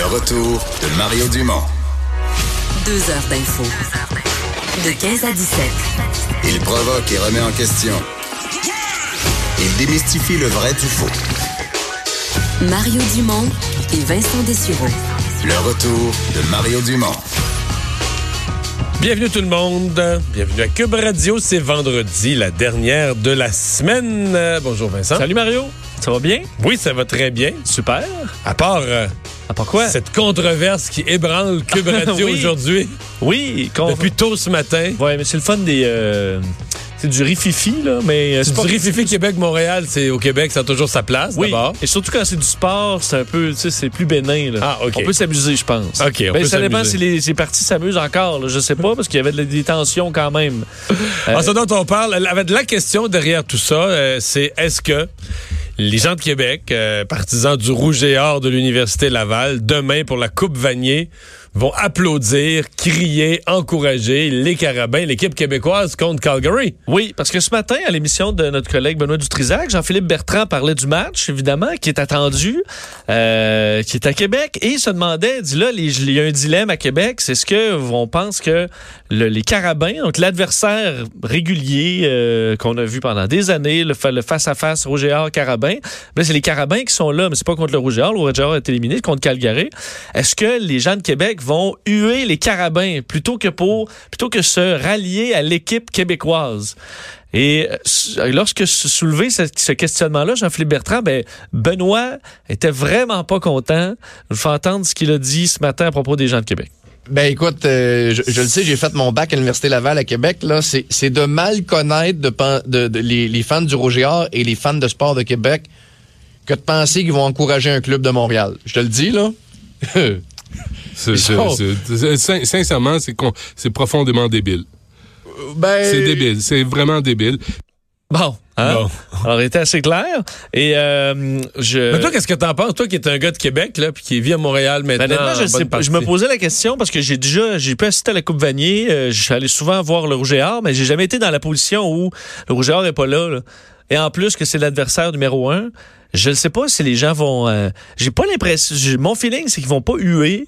Le retour de Mario Dumont. Deux heures d'info. De 15 à 17. Il provoque et remet en question. Il démystifie le vrai du faux. Mario Dumont et Vincent Dessureau. Le retour de Mario Dumont. Bienvenue tout le monde. Bienvenue à Cube Radio. C'est vendredi, la dernière de la semaine. Euh, bonjour Vincent. Salut Mario, ça va bien? Oui, ça va très bien. Super. À part euh, À part quoi? cette controverse qui ébranle Cube Radio Oui. aujourd'hui. Oui, con- Depuis tôt ce matin. Ouais, mais c'est le fun des. euh, C'est du rififi, là, mais. euh, C'est du Rififi Québec-Montréal, c'est au Québec, ça a toujours sa place Oui, d'abord. et surtout quand c'est du sport, c'est un peu, tu sais, c'est plus bénin. Là. Ah, OK. On peut s'amuser, je pense. OK, on Ben, peut ça dépend si les, ces parties s'amusent encore. Là. Je sais pas, parce qu'il y avait de- des tensions quand même. Euh, Ah, ce dont on parle, la, la question derrière tout ça, euh, c'est est-ce que les gens de Québec, euh, partisans du Rouge et Or de l'Université Laval, demain pour la Coupe Vanier, vont applaudir, crier, encourager les Carabins, l'équipe québécoise contre Calgary. Oui, parce que ce matin, à l'émission de notre collègue Benoît Dutrisac, Jean-Philippe Bertrand parlait du match, évidemment, qui est attendu, euh, qui est à Québec, et il se demandait, dit là, il y a un dilemme à Québec, c'est ce que on pense que le- les Carabins, donc l'adversaire régulier euh, qu'on a vu pendant des années, le, fa- le face-à-face Rouge-et-Or Carabin, là, c'est les Carabins qui sont là, mais c'est pas contre le Rouge-et-Or, le Rouge-et-Or est éliminé, contre Calgary. Est-ce que les gens de Québec vont huer les Carabins plutôt que pour se rallier à l'équipe québécoise? Et euh, lorsque soulevé ce, questionnement-là, Jean-Philippe Bertrand, ben, Benoît était vraiment pas content. Je vous entendre ce qu'il a dit ce matin à propos des gens de Québec. Ben écoute, euh, je, le sais, j'ai fait mon bac à l'Université Laval à Québec. C'est, de mal connaître les, fans du Roger et les fans de sport de Québec que de penser qu'ils vont encourager un club de Montréal. Je te le dis là. Sincèrement, c'est profondément débile. ben, C'est débile. C'est vraiment débile. Bon, hein? Bon. Alors, il était assez clair. Et euh, je... Mais toi, qu'est-ce que t'en penses? Toi qui es un gars de Québec, là, puis qui vit à Montréal maintenant. Ben, honnêtement, je, en sais bonne pas. je me posais la question parce que j'ai déjà j'ai pu assister à la Coupe Vanier. euh, je suis allé souvent voir le Rouge et Or, mais j'ai jamais été dans la position où le Rouge et Or est pas là. là. Et en plus que c'est l'adversaire numéro un, je ne sais pas si les gens vont. euh, j'ai pas l'impression. j'ai- Mon feeling, c'est qu'ils vont pas huer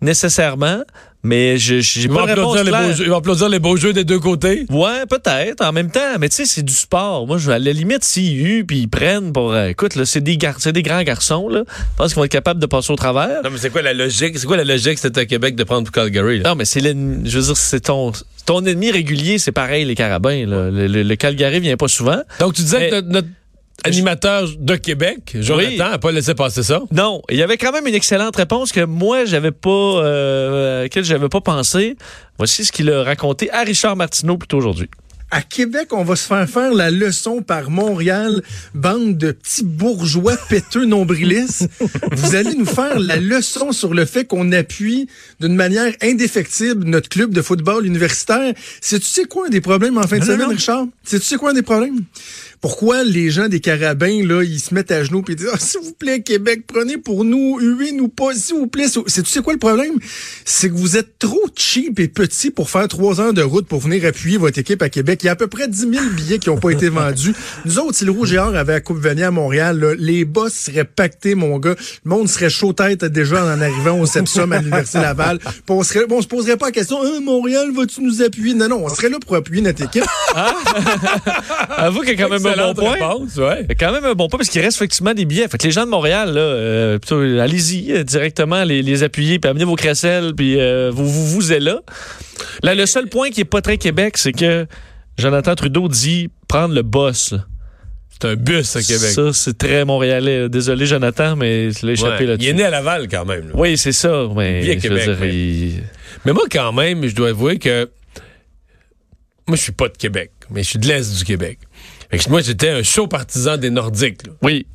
nécessairement, mais je j'ai Ils vont, pas réponse applaudir les beaux jeux, ils vont applaudir les beaux jeux des deux côtés. Ouais, peut-être, en même temps. Mais tu sais, c'est du sport. Moi, je à la limite, s'ils huent puis ils prennent pour. euh, écoute, là, c'est des, gar- c'est des grands garçons, là. Je pense qu'ils vont être capables de passer au travers. Non, mais c'est quoi la logique? C'est quoi la logique, c'était à Québec de prendre pour Calgary? là? Non, mais c'est l'ennemi- je veux dire, c'est ton, ton ennemi régulier, c'est pareil, les carabins. là. Le, le- le Calgary vient pas souvent. Donc, tu disais Mais- que notre, notre animateur de Québec, Jonathan, n'a pas laissé passer ça? Non, il y avait quand même une excellente réponse que moi, j'avais pas, euh, à laquelle j'avais pas pensé. Voici ce qu'il a raconté à Richard Martineau plus tôt aujourd'hui. À Québec, on va se faire faire la leçon par Montréal, bande de petits bourgeois péteux nombrilistes. Vous allez nous faire la leçon sur le fait qu'on appuie d'une manière indéfectible notre club de football universitaire. Sais-tu sais quoi un des problèmes en fin de semaine, Richard? Sais-tu sais quoi un des problèmes? Pourquoi les gens des carabins, là, ils se mettent à genoux et disent, Ah, s'il vous plaît, Québec, prenez pour nous, huez-nous pas, s'il vous plaît. C'est, tu sais quoi le problème? C'est que vous êtes trop cheap et petit pour faire trois heures de route pour venir appuyer votre équipe à Québec. Il y a à peu près 10 000 billets qui n'ont pas été vendus. Nous autres, si le Rouge et Or avait la Coupe à Montréal, là, les boss seraient pactés, mon gars. Le monde serait chaud tête déjà en arrivant au Sepsum à l'Université Laval. On, serait, on se poserait pas la question, Ah, Montréal, vas-tu nous appuyer? Non, non, on serait là pour appuyer notre équipe. Avoue qu'il y quand même un bon point. réponse, ouais. Quand même un bon point parce qu'il reste effectivement des billets. Fait que les gens de Montréal, euh, plutôt, allez-y euh, directement, les, les appuyer, puis amenez vos crécelles, puis euh, vous, vous vous êtes là. Là, le seul point qui est pas très Québec, c'est que Jonathan Trudeau dit prendre le boss. C'est un bus à Québec. Ça, c'est très montréalais. Désolé, Jonathan, mais tu l'as échappé Ouais. là-dessus. Il est né à Laval quand même. là. Oui, c'est ça. Mais veux Québec, dire, mais- il- Mais moi, quand même, je dois avouer que. Moi, je suis pas de Québec, mais je suis de l'Est du Québec. Fait que moi, j'étais un chaud partisan des Nordiques. là. Oui.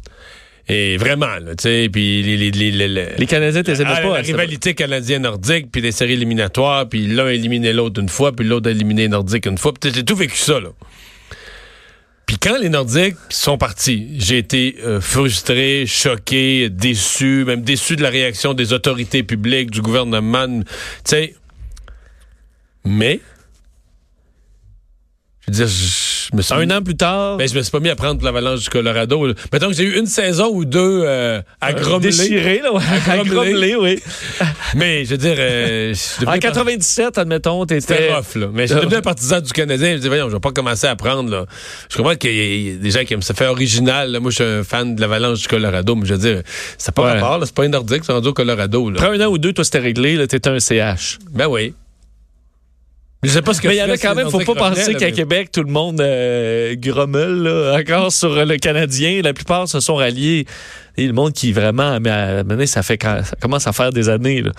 Et vraiment, tu sais, puis les, les, les, les, Canadiens, t'es Ah, pas. la rivalité canadien-nordique, puis les séries éliminatoires, puis l'un a éliminé l'autre une fois, puis l'autre a éliminé les Nordiques une fois. Puis j'ai tout vécu ça, là. Puis quand les Nordiques sont partis, j'ai été euh, frustré, choqué, déçu, même déçu de la réaction des autorités publiques, du gouvernement. Tu sais, mais, je veux dire, je- je me suis Un an plus tard, Ben, je me suis pas mis à prendre pour l'avalanche du Colorado. Mettons que j'ai eu une saison ou deux euh, à grommeler. déchiré, là, ouais, à grommeler. grommeler, oui. Mais je veux dire, euh, je suis En devenu 97, admettons, C'était t'étais... rough, là. Mais j'étais devenu un partisan du Canadien. Je dis, voyons, je vais pas commencer à prendre, là. Je comprends qu'il y, a- il y a des gens qui aiment ça faire original. là. Moi, je suis un fan de l'avalanche du Colorado. Mais je veux dire, c'est pas Ouais. rapport. C'est pas un nordique, c'est rendu au Colorado, là. Après un an ou deux, toi, c'était réglé, t'étais un CH. Ben oui. Je sais pas ce que Mais il y en a quand même, faut pas penser qu'à Québec, tout le monde euh, grommelle, là, encore sur euh, le Canadien. La plupart se sont ralliés. Et le monde qui vraiment, mais à ça fait ça commence à faire des années. là.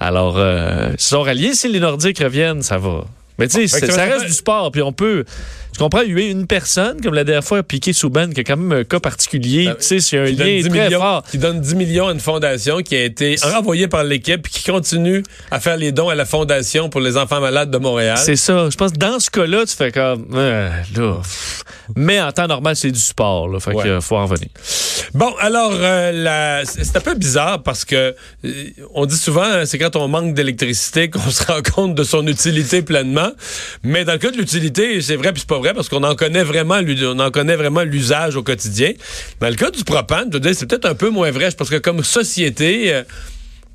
Alors, euh, ils se sont ralliés. Si les Nordiques reviennent, ça va. Mais tu sais, c'est- ça reste du sport. Puis on peut, tu comprends, il y a une personne, comme la dernière fois, Piqué Souban, qui a quand même un cas particulier. Ah, tu sais, c'est un lien 10 très millions, fort. qui donne 10 millions à une fondation qui a été renvoyée par l'équipe qui continue à faire les dons à la fondation pour les enfants malades de Montréal. C'est ça. Je pense que dans ce cas-là, tu fais comme, euh, là, mais en temps normal, c'est du sport, là. Fait Ouais. euh, faut en revenir. Bon, alors, euh, la- c'est un peu bizarre parce que euh, on dit souvent, hein, c'est quand on manque d'électricité qu'on se rend compte de son utilité pleinement. Mais dans le cas de l'utilité, c'est vrai puis c'est pas parce qu'on en connaît vraiment, on en connaît vraiment l'usage au quotidien. Dans le cas du propane, je veux c'est peut-être un peu moins vrai parce que comme société, euh,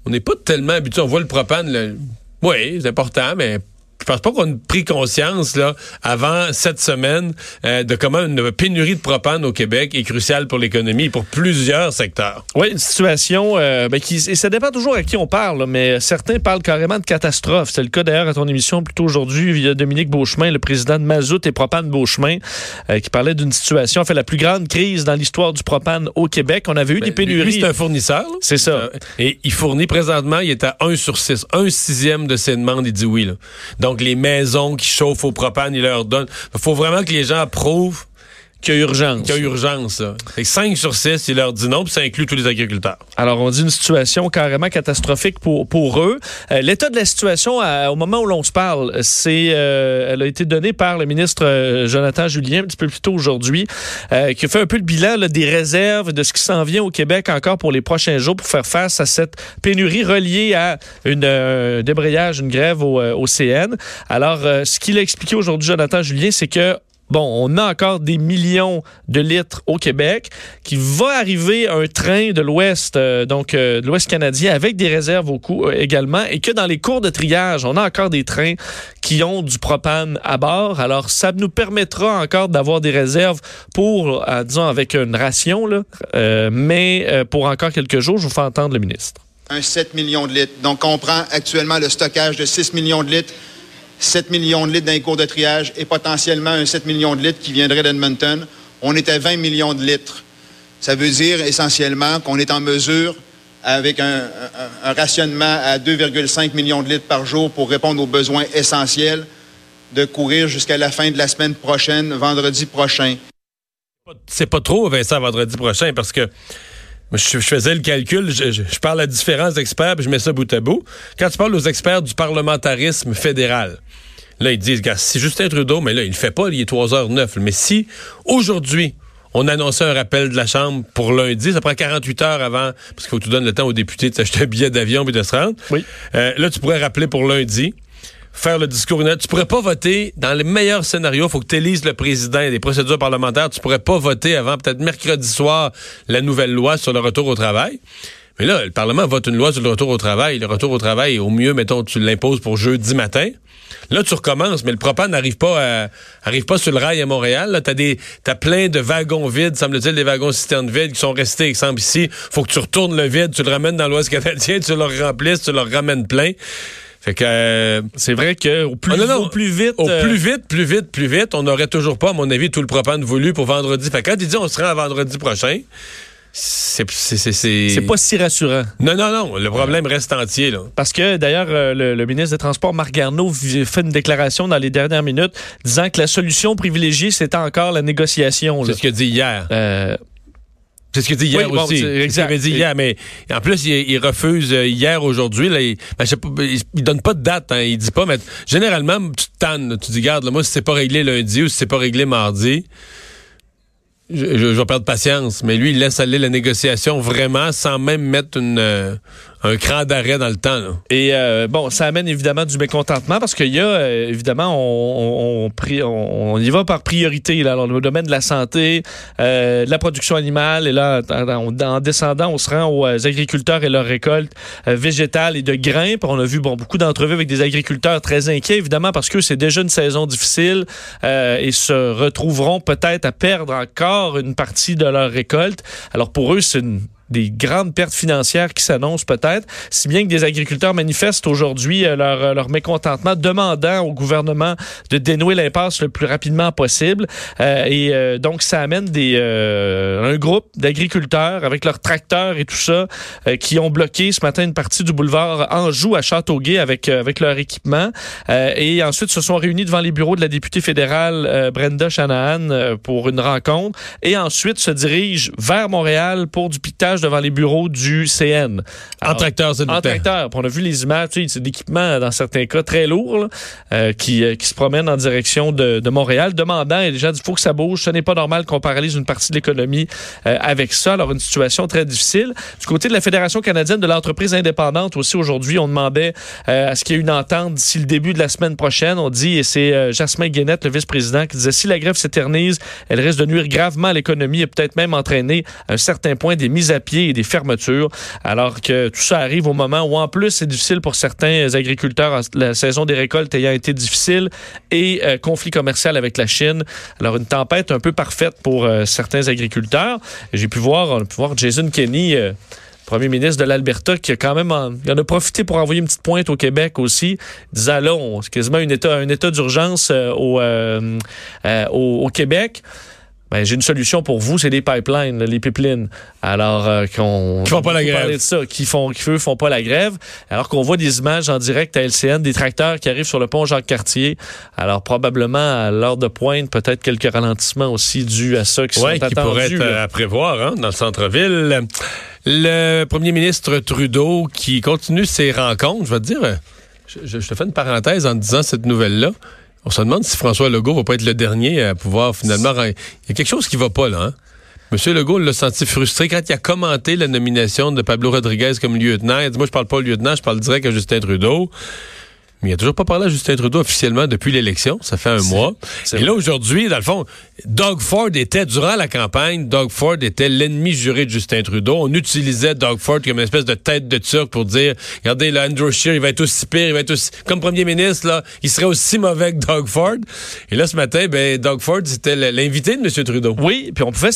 on n'est pas tellement habitué. On voit le propane, oui, c'est important, mais pense pas qu'on ait pris conscience là avant cette semaine euh, de comment une pénurie de propane au Québec est cruciale pour l'économie et pour plusieurs secteurs. Oui, une situation euh, ben, qui. Et ça dépend toujours à qui on parle, là, mais certains parlent carrément de catastrophe. C'est le cas d'ailleurs à ton émission plus tôt aujourd'hui via Dominique Beauchemin, le président de Mazout et Propane Beauchemin, euh, qui parlait d'une situation, fait, la plus grande crise dans l'histoire du propane au Québec. On avait eu des Ben, pénuries. c'est un fournisseur. C'est ça. Et il fournit présentement, il est à 1 sur 6. Un sixième de ses demandes, il dit oui. Là. Donc, les maisons qui chauffent au propane, il leur donne. Il faut vraiment que les gens approuvent qu'il y a urgence. qu'il y a urgence. Là. Fait que 5 sur 6, il leur dit non, puis ça inclut tous les agriculteurs. Alors, on dit une situation carrément catastrophique pour, pour eux. Euh, L'état de la situation, à- au moment où l'on se parle, c'est, euh, elle a été donnée par le ministre euh, Jonathan Julien un petit peu plus tôt aujourd'hui, euh, qui a fait un peu le bilan là, des réserves, de ce qui s'en vient au Québec encore pour les prochains jours pour faire face à cette pénurie reliée à une, euh, un débrayage, une grève au, euh, au CN. Alors, euh, ce qu'il a expliqué aujourd'hui, Jonathan Julien, c'est que Bon, on a encore des millions de litres au Québec, qui va arriver un train de l'Ouest, euh, donc euh, de l'Ouest canadien, avec des réserves au euh, également, et que dans les cours de triage, on a encore des trains qui ont du propane à bord. Alors, ça nous permettra encore d'avoir des réserves pour, disons, avec une ration, là, mais pour encore quelques jours, je vous fais entendre le ministre. un 7 millions de litres. Donc, on prend actuellement le stockage de 6 millions de litres, 7 millions de litres dans les cours de triage et potentiellement un 7 millions de litres qui viendrait d'Edmonton. On est à 20 millions de litres. Ça veut dire essentiellement qu'on est en mesure, avec un, rationnement à 2,5 millions de litres par jour pour répondre aux besoins essentiels, de courir jusqu'à la fin de la semaine prochaine, vendredi prochain. C'est pas trop, Vincent, vendredi prochain, parce que je, faisais le calcul, je parle à différents experts, puis je mets ça bout à bout. Quand tu parles aux experts du parlementarisme fédéral, là, ils disent, gars, si Justin Trudeau, mais là, il le fait pas, il est 3h09. Mais si, aujourd'hui, on annonçait un rappel de la Chambre pour lundi, ça prend 48 heures avant, parce qu'il faut que tu donnes le temps aux députés de s'acheter un billet d'avion puis de se rendre. Oui. Euh, là, tu pourrais rappeler pour lundi faire le discours. Tu pourrais pas voter dans les meilleurs scénarios. Il faut que tu élises le président et des procédures parlementaires. Tu pourrais pas voter avant peut-être mercredi soir la nouvelle loi sur le retour au travail. Mais là, le Parlement vote une loi sur le retour au travail. Le retour au travail, au mieux, mettons, tu l'imposes pour jeudi matin. Là, tu recommences, mais le propane n'arrive pas à- arrive pas sur le rail à Montréal. Là, t'as des, t'as plein de wagons vides, semble-t-il, des wagons cisternes vides qui sont restés, exemple ici. Faut que tu retournes le vide, tu le ramènes dans l'Ouest canadien, tu le remplisses, tu le ramènes plein. Fait que, euh, C'est vrai qu'au plus, Ah, non, non. au plus vite... au euh, plus vite, plus vite, plus vite, on n'aurait toujours pas, à mon avis, tout le propane voulu pour vendredi. Fait que quand il dit on se rend à vendredi prochain, c'est, pas si rassurant. Non, non, non. Le problème reste entier, là. Parce que d'ailleurs, euh, le, le ministre des Transports, Marc Garneau, fait une déclaration dans les dernières minutes disant que la solution privilégiée, c'était encore la négociation. C'est ce qu'il a dit hier. Euh, C'est ce qu'il dit hier Oui, bon, aussi. ce qu'il exact. avait dit hier, mais en plus, il, il refuse euh, hier, aujourd'hui. Là, il, ben, je sais pas, il, il donne pas de date. Hein, il dit pas, mais généralement, tu te tannes. là. Tu dis, garde, là, moi, si c'est pas réglé lundi ou si c'est pas réglé mardi, je, je- je vais perdre patience. Mais lui, il laisse aller la négociation vraiment sans même mettre une, euh, un cran d'arrêt dans le temps. Là. Et euh, bon, ça amène évidemment du mécontentement parce qu'il y a, euh, évidemment, on, on, y va par priorité. Là, Alors, le domaine de la santé, euh, de la production animale. Et là, en, en- en descendant, on se rend aux agriculteurs et leurs récoltes végétales et de grains. On a vu bon, beaucoup d'entrevues avec des agriculteurs très inquiets, évidemment, parce que c'est déjà une saison difficile et se retrouveront peut-être à perdre encore une partie de leur récolte. Alors, pour eux, c'est une des grandes pertes financières qui s'annoncent peut-être, si bien que des agriculteurs manifestent aujourd'hui euh, leur, euh, leur mécontentement, demandant au gouvernement de dénouer l'impasse le plus rapidement possible. Euh, et euh, donc, ça amène des, euh, un groupe d'agriculteurs avec leurs tracteurs et tout ça euh, qui ont bloqué ce matin une partie du boulevard Anjou à Châteauguay avec, avec leur équipement. Et ensuite se sont réunis devant les bureaux de la députée fédérale Brenda Shanahan pour une rencontre. Et ensuite se dirigent vers Montréal pour du piquetage devant les bureaux du CN. En Alors, tracteur, c'est en tracteur. Puis On a vu les images, tu sais, c'est d'équipements dans certains cas très lourds là, euh, qui, euh, qui se promènent en direction de, de Montréal, demandant, et les gens disent, faut que ça bouge, ce n'est pas normal qu'on paralyse une partie de l'économie euh, avec ça. Alors, une situation très difficile. Du côté de la Fédération canadienne de l'entreprise indépendante aussi, aujourd'hui, on demandait à ce qu'il y ait une entente d'ici le début de la semaine prochaine. On dit, et c'est Jasmin Guénette, le vice-président, qui disait, si la grève s'éternise, elle risque de nuire gravement à l'économie et peut-être même entraîner à un certain point des mises à et des fermetures, alors que tout ça arrive au moment où en plus c'est difficile pour certains agriculteurs, la saison des récoltes ayant été difficile et euh, conflit commercial avec la Chine. Alors une tempête un peu parfaite pour euh, certains agriculteurs. J'ai pu voir, on a pu voir Jason Kenney. euh, Premier ministre de l'Alberta, qui a quand même en, il en a profité pour envoyer une petite pointe au Québec aussi, disant là, c'est quasiment un état, un état d'urgence au, au Québec. Ben, j'ai une solution pour vous, c'est les pipelines, les pipelines. Alors euh, qu'on Qui font pas la grève. de ça, qui font qui eux font pas la grève, alors qu'on voit des images en direct à LCN des tracteurs qui arrivent sur le pont Jacques-Cartier. Alors probablement à l'heure de pointe, peut-être quelques ralentissements aussi dus à ça qui Oui, sont qui pourrait attendus. être là. euh, à prévoir hein, dans le centre-ville. Le premier ministre Trudeau qui continue ses rencontres, je vais te dire, euh, je, je- je te fais une parenthèse en te disant cette nouvelle-là. On se demande si François Legault va pas être le dernier à pouvoir finalement... Il y a quelque chose qui va pas là. Hein? Monsieur Legault l'a senti frustré quand il a commenté la nomination de Pablo Rodriguez comme lieutenant. Il a dit, moi, je parle pas au lieutenant, je parle direct à Justin Trudeau. Mais il a toujours pas parlé à Justin Trudeau officiellement depuis l'élection. Ça fait un mois. Et là, aujourd'hui, dans le fond, Doug Ford était, durant la campagne, Doug Ford était l'ennemi juré de Justin Trudeau. On utilisait Doug Ford comme une espèce de tête de turc pour dire, regardez, là, Andrew Scheer, il va être aussi pire, il va être aussi, comme premier ministre, là, il serait aussi mauvais que Doug Ford. Et là, ce matin, ben, Doug Ford, c'était l'invité de M. Trudeau. Oui, puis on pouvait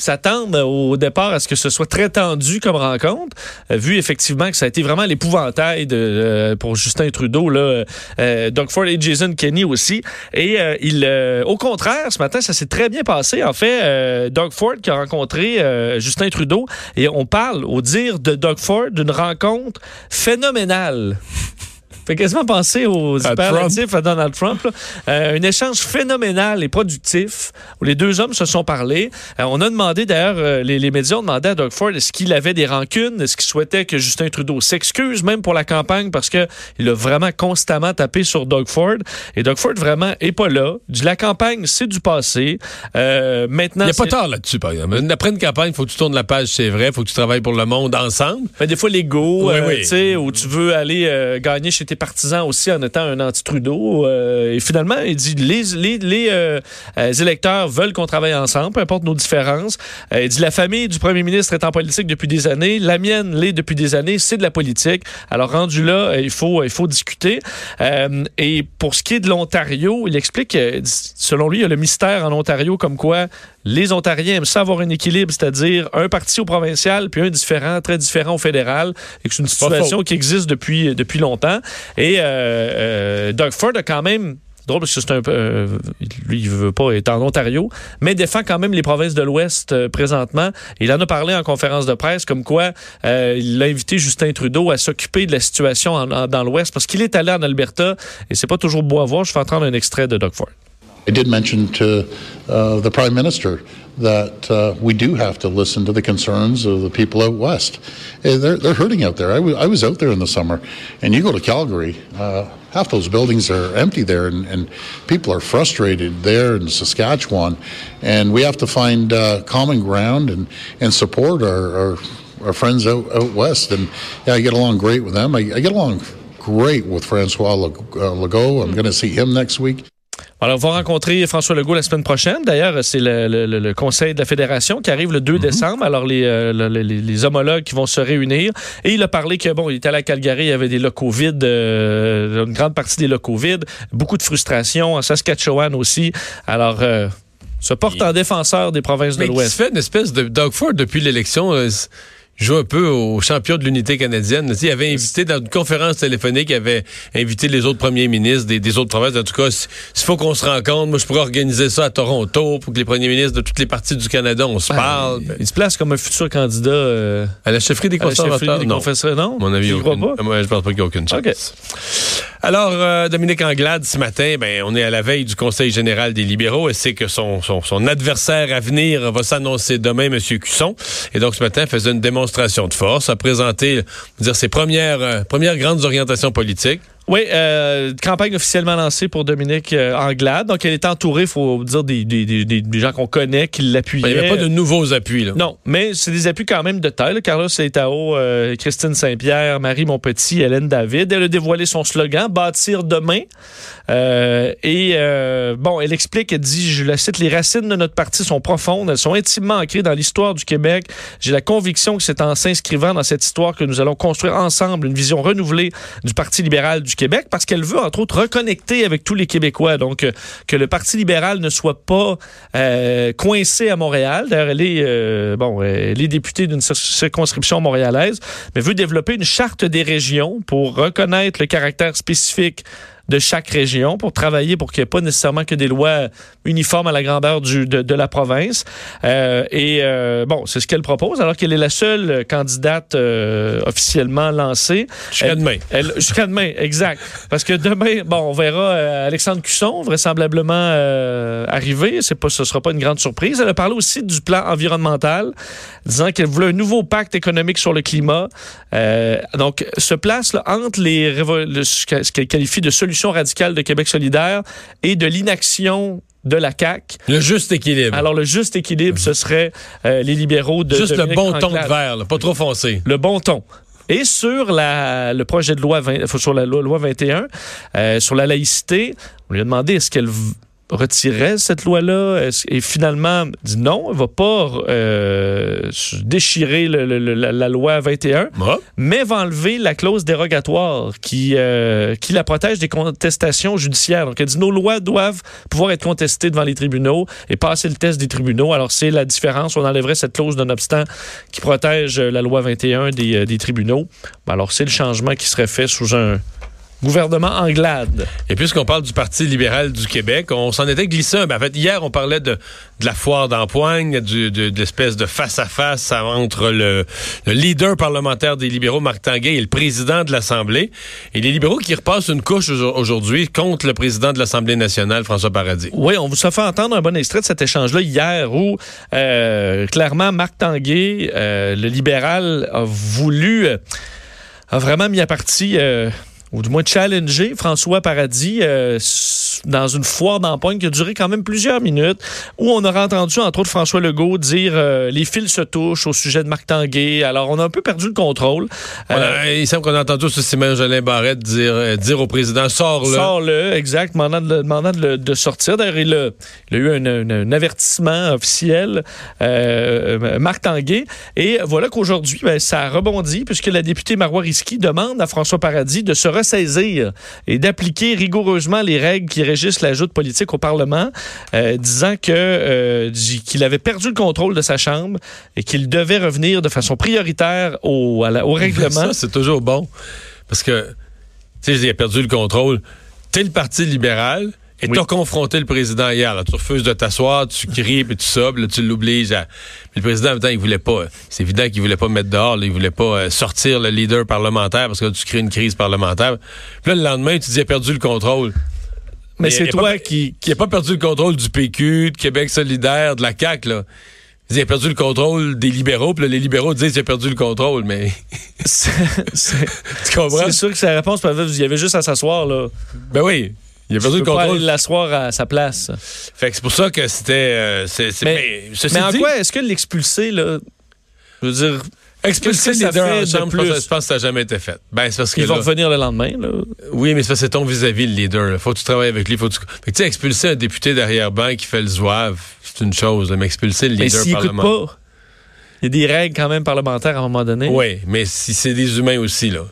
s'attendre au départ à ce que ce soit très tendu comme rencontre, euh, vu effectivement que ça a été vraiment l'épouvantail de, euh, pour Justin Trudeau, là, euh, Doug Ford et Jason Kenney aussi. Et il, au contraire, ce matin, ça s'est très bien passé. En fait, Doug Ford qui a rencontré Justin Trudeau, et on parle, au dire de Doug Ford, d'une rencontre phénoménale. Fait quasiment penser aux À superlatifs à Donald Trump. Euh, un échange phénoménal et productif où les deux hommes se sont parlé. Euh, on a demandé d'ailleurs, euh, les, les médias ont demandé à Doug Ford est-ce qu'il avait des rancunes, est-ce qu'il souhaitait que Justin Trudeau s'excuse même pour la campagne parce que il a vraiment constamment tapé sur Doug Ford? Et Doug Ford vraiment est pas là. La campagne, c'est du passé. Euh, maintenant, Il n'y a pas tort là-dessus, par exemple. Après une campagne, il faut que tu tournes la page, c'est vrai. Il faut que tu travailles pour le monde ensemble. Fait des fois, l'ego, Oui, oui. tu sais, où tu veux aller gagner chez tes partisans aussi en étant un anti-Trudeau. euh, et finalement, il dit les, les, euh, euh, électeurs veulent qu'on travaille ensemble, peu importe nos différences. Il dit la famille du premier ministre est en politique depuis des années, la mienne l'est depuis des années, c'est de la politique. Alors, rendu là, il faut, il faut discuter. Et pour ce qui est de l'Ontario, il explique que, selon lui, il y a le mystère en Ontario comme quoi les Ontariens aiment ça avoir un équilibre, c'est-à-dire un parti au provincial puis un différent, très différent au fédéral, et que c'est une situation qui existe depuis, depuis longtemps. Et euh, euh, Doug Ford a quand même drôle parce que c'est un peu euh, lui il veut pas être en Ontario mais défend quand même les provinces de l'Ouest euh, présentement. Il en a parlé en conférence de presse comme quoi euh, il a invité Justin Trudeau à s'occuper de la situation en- en- dans l'Ouest parce qu'il est allé en Alberta et c'est pas toujours beau à voir. Je vais entendre un extrait de Doug Ford I did mention to uh, the Prime Minister that uh, we do have to listen to the concerns of the people out west. Eh, They're, they're hurting out there. I wa- I was out there in the summer, and you go to Calgary, uh, half those buildings are empty there, and, and people are frustrated there in Saskatchewan. And we have to find uh, common ground and, and support our, our, our friends out, out west, and yeah, I get along great with them. I, I get along great with Francois uh, Legault. I'm going to see him next week. Alors, on va rencontrer François Legault la semaine prochaine. D'ailleurs, c'est le, le- le- conseil de la fédération qui arrive le 2 décembre. Alors, les, euh, le- le- les, les homologues qui vont se réunir. Et il a parlé que, bon, il était à Calgary, il y avait des locaux vides, euh, une grande partie des locaux vides, beaucoup de frustration, en Saskatchewan aussi. Alors, euh, se porte en défenseur des provinces de Mais l'Ouest. fait une espèce de Doug Ford depuis l'élection. Joue un peu au champion de l'unité canadienne. Il avait invité dans une conférence téléphonique, il avait invité les autres premiers ministres des, des autres provinces. En tout cas, s'il faut qu'on se rencontre, moi je pourrais organiser ça à Toronto pour que les premiers ministres de toutes les parties du Canada, on se parle. Il se place comme un futur candidat euh, À la chefferie des conservateurs, des non. mon avis, aucune- pas? Moi, je pense pas qu'il y a aucune chance. Alors, euh, Dominique Anglade, ce matin, ben, on est à la veille du Conseil général des libéraux et c'est que son, son, son adversaire à venir va s'annoncer demain, M. Cusson. Et donc, ce matin, faisait une démonstration de force, a présenté dire, ses premières, euh, premières grandes orientations politiques. Oui, euh, campagne officiellement lancée pour Dominique euh, Anglade. Donc, elle est entourée, il faut dire, des, des, des, des- gens qu'on connaît qui l'appuyaient. Ben, il n'y avait pas de nouveaux appuis. Là. Non, mais c'est des appuis quand même de taille. là. Carlos Leitao, euh, Christine Saint-Pierre, Marie Montpetit, Hélène David. Elle a dévoilé son slogan, Bâtir demain. Euh, et euh, bon, elle explique, elle dit, je la cite, les racines de notre parti sont profondes, elles sont intimement ancrées dans l'histoire du Québec. J'ai la conviction que c'est en s'inscrivant dans cette histoire que nous allons construire ensemble une vision renouvelée du Parti libéral du Québec, parce qu'elle veut, entre autres, reconnecter avec tous les Québécois. Donc, euh, que le Parti libéral ne soit pas euh, coincé à Montréal. D'ailleurs, elle est, euh, bon, elle est députée d'une cir- circonscription montréalaise, mais veut développer une charte des régions pour reconnaître le caractère spécifique de chaque région pour travailler pour qu'il n'y ait pas nécessairement que des lois uniformes à la grandeur du, de, de la province. Euh, et euh, bon, c'est ce qu'elle propose, alors qu'elle est la seule candidate euh, officiellement lancée. Jusqu'à demain. Jusqu'à demain, exact. Parce que demain, bon, on verra Alexandre Cusson vraisemblablement arriver. C'est pas, ce sera pas une grande surprise. Elle a parlé aussi du plan environnemental, disant qu'elle voulait un nouveau pacte économique sur le climat. Donc, se place là, entre les le- ce qu'elle qualifie de radicale de Québec solidaire et de l'inaction de la CAQ. Le juste équilibre. Alors, le juste équilibre, ce serait euh, les libéraux de Juste le bon ton de là, pas trop foncé. le bon ton. Et sur la, le projet de loi, 20 sur la loi, loi 21, euh, sur la laïcité, on lui a demandé est-ce qu'elle retirait cette loi-là? Et finalement dit non, elle va pas euh, déchirer le- le- le- la, la loi 21, Ah. mais va enlever la clause dérogatoire qui, euh, qui la protège des contestations judiciaires. Donc elle dit nos lois doivent pouvoir être contestées devant les tribunaux et passer le test des tribunaux. Alors c'est la différence, on enlèverait cette clause non-obstant qui protège la loi 21 des, euh, des tribunaux. Alors c'est le changement qui serait fait sous un gouvernement anglade. Et puisqu'on parle du Parti libéral du Québec, on s'en était glissé un. Ben, en fait, hier, on parlait de, de la foire d'empoigne, du- de, de l'espèce de face-à-face entre le, le leader parlementaire des libéraux, Marc Tanguay, et le président de l'Assemblée. Et les libéraux qui repassent une couche aujourd- aujourd'hui contre le président de l'Assemblée nationale, François Paradis. Oui, on vous a fait entendre un bon extrait de cet échange-là hier où, euh, clairement, Marc Tanguay, euh, le libéral, a voulu, euh, a vraiment mis à partie, euh, ou du moins challenger François Paradis euh, dans une foire d'empoigne qui a duré quand même plusieurs minutes, où on aura entendu, entre autres, François Legault dire euh, les fils se touchent au sujet de Marc Tanguay. Alors, on a un peu perdu le contrôle. On Euh, a- il semble qu'on a entendu aussi Simon Jolin Barrette dire, dire au président, sors-le. Sors-le, exact, demandant de, demandant de, le- de sortir. D'ailleurs, il a, il a eu un, un- un avertissement officiel, Marc Tanguay. Et voilà qu'aujourd'hui, ben, ça a rebondi puisque la députée Marois Risky demande à François Paradis de se ressaisir et d'appliquer rigoureusement les règles qui régissent l'ajout politique au Parlement, euh, disant que euh, qu'il avait perdu le contrôle de sa Chambre et qu'il devait revenir de façon prioritaire au, à la- au règlement. Ça, c'est toujours bon. Parce que, tu sais, il a perdu le contrôle. T'es le Parti libéral et Oui. t'as confronté le président hier. là. Tu refuses de t'asseoir, tu cries, puis puis là, tu l'obliges à... Puis le président, en même temps, il voulait pas... C'est évident qu'il voulait pas mettre dehors, là, il voulait pas euh, sortir le leader parlementaire parce que là, tu crées une crise parlementaire. Puis là, le lendemain, tu dis, a perdu le contrôle. Mais c'est toi pas- qui, Qui a pas perdu le contrôle du PQ, de Québec solidaire, de la CAQ, là. Il a perdu le contrôle des libéraux, puis là, les libéraux disent qu'il a perdu le contrôle, mais... Tu comprends? C'est sûr que sa réponse, il y avait juste à s'asseoir, là. Ben oui. Il a perdu le contrôle. aller l'asseoir à sa place. Fait que c'est pour ça que c'était. euh, Mais- mais, ceci Mais en dit, quoi est-ce que l'expulser, là, je veux dire, Expulser les que ça leaders fait en de chambre, plus? je pense que ça n'a jamais été fait. Ben, c'est parce que Ils vont là- revenir le lendemain. Là. Oui, mais c'est ton vis-à-vis, le leader. là. Faut que tu travailles avec lui. Faut que tu... Fait que, expulser un député derrière-banc qui fait le zouave, c'est une chose, là, mais expulser le Mais leader n'écoutent parlementaire. pas, il y a des règles quand même parlementaires à un moment donné. Oui, mais si c'est des humains aussi, là.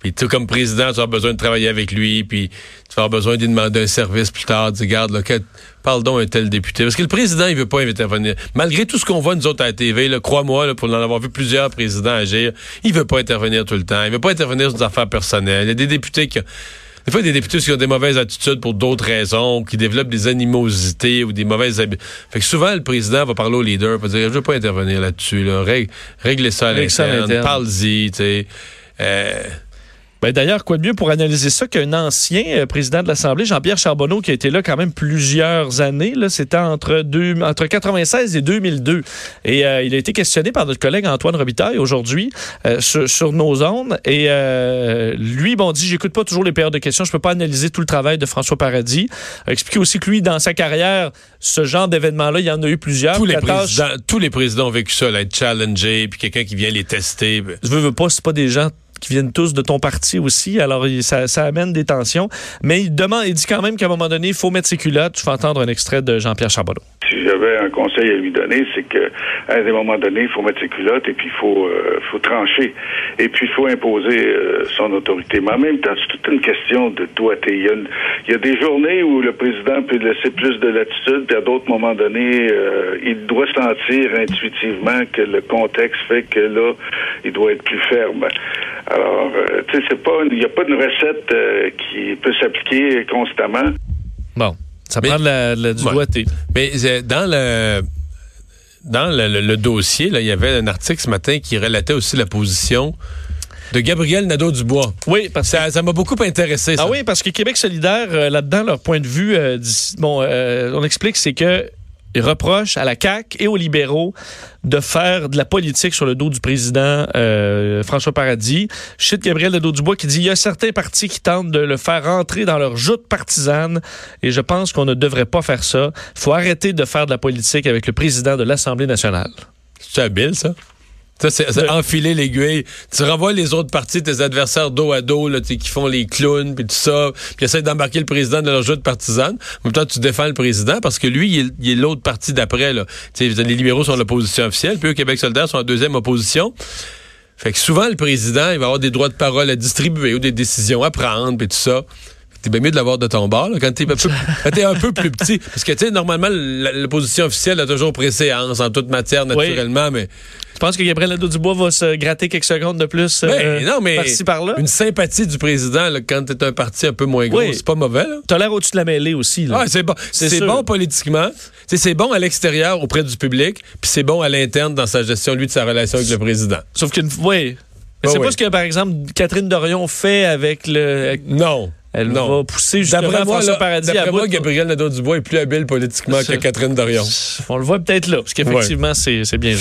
Puis tu comme président, tu avoir besoin de travailler avec lui, puis tu vas avoir besoin lui demander un service plus tard. Dis, garde, là, que- parle donc à un tel député. Parce que le président, il veut pas intervenir. Malgré tout ce qu'on voit, nous autres, à la TV, crois-moi, pour en avoir vu plusieurs présidents agir, il veut pas intervenir tout le temps. Il veut pas intervenir sur des affaires personnelles. Il y a des députés qui... Des fois, il y a des députés qui ont des mauvaises attitudes pour d'autres raisons, qui développent des animosités ou des mauvaises habitudes. Fait que souvent, le président va parler au leader, va dire, je veux pas intervenir là-dessus, là. Règle, réglez ça à l'interne. parle-y, tu sais. Euh, Ben, D'ailleurs, quoi de mieux pour analyser ça qu'un ancien euh, président de l'Assemblée, Jean-Pierre Charbonneau, qui a été là quand même plusieurs années. là? C'était entre, deux, entre 96 et 2002. Et euh, il a été questionné par notre collègue Antoine Robitaille aujourd'hui euh, sur, sur nos zones. Et euh, lui, bon, dit, j'écoute pas toujours les périodes de questions. Je peux pas analyser tout le travail de François Paradis. A expliqué aussi que lui, dans sa carrière, ce genre d'événement-là, il y en a eu plusieurs. tous, les tâche- présidents, tous les présidents ont vécu ça, là, être challengé, puis quelqu'un qui vient les tester. je veux, veux pas, c'est pas des gens qui viennent tous de ton parti aussi, alors ça, amène des tensions. Mais il demande, il dit quand même qu'à un moment donné, il faut mettre ses culottes. Je vais entendre un extrait de Jean-Pierre Charbonneau. Si j'avais un conseil à lui donner, c'est que à un moment donné, il faut mettre ses culottes et puis il faut, euh, faut trancher. Et puis il faut imposer euh, son autorité. Mais en même temps, c'est toute une question de doigté. Il y, a il y a des journées où le président peut laisser plus de latitude, puis à d'autres moments donnés, euh, il doit sentir intuitivement que le contexte fait que là, il doit être plus ferme. Alors, euh, tu sais, c'est pas, il n'y a pas une recette euh, qui peut s'appliquer constamment. Bon, ça Mais- prend de la, de la- du Ouais. doigté. Mais euh, dans le dans le, le- le dossier, là, il y avait un article ce matin qui relatait aussi la position de Gabriel Nadeau-Dubois. Oui, parce que Ça m'a beaucoup intéressé, ça. Ah oui, parce que Québec solidaire, euh, là-dedans, leur point de vue, euh, bon, euh, on explique, c'est que ils reprochent à la CAQ et aux libéraux de faire de la politique sur le dos du président euh, François Paradis. Je cite Gabriel Nadeau-Dubois qui dit il y a certains partis qui tentent de le faire rentrer dans leur joute partisane et je pense qu'on ne devrait pas faire ça. Il faut arrêter de faire de la politique avec le président de l'Assemblée nationale. C'est habile, ça? Ça, c'est enfiler l'aiguille. Tu renvoies les autres partis, tes adversaires dos à dos, là, qui font les clowns, puis tout ça, puis essaient d'embarquer le président dans leur jeu de partisane. En même temps, tu défends le président parce que lui, il est, l'autre parti d'après. là. Les libéraux sont l'opposition officielle, puis eux, Québec solidaire, sont en deuxième opposition. Fait que souvent, le président, il va avoir des droits de parole à distribuer ou des décisions à prendre, puis tout ça. T'es bien mieux de l'avoir de ton bord, là, quand t'es un, peu- quand un peu plus petit. Parce que, tu sais, normalement, la- l'opposition officielle a toujours préséance en toute matière, naturellement, mais... Penses que Gabriel Nadeau-Dubois va se gratter quelques secondes de plus euh, non, mais par-ci par-là? une sympathie du président là, quand t'es un parti un peu moins gros, Oui. c'est pas mauvais. Là. T'as l'air au-dessus de la mêlée aussi. Là. Ah, c'est bon. C'est C'est sûr. bon politiquement. C'est bon à l'extérieur auprès du public, puis c'est bon à l'interne dans sa gestion, lui, de sa relation avec le président. Sauf qu'une oui. Mais c'est oui. pas ce que, par exemple, Catherine Dorion fait avec le. avec- Non. Elle non. va pousser justement D'après moi, François là, Paradis d'après moi Gabriel Nadeau-Dubois est plus habile politiquement C'est que. Catherine Dorion. On le voit peut-être là, parce qu'effectivement, c'est c'est bien joué.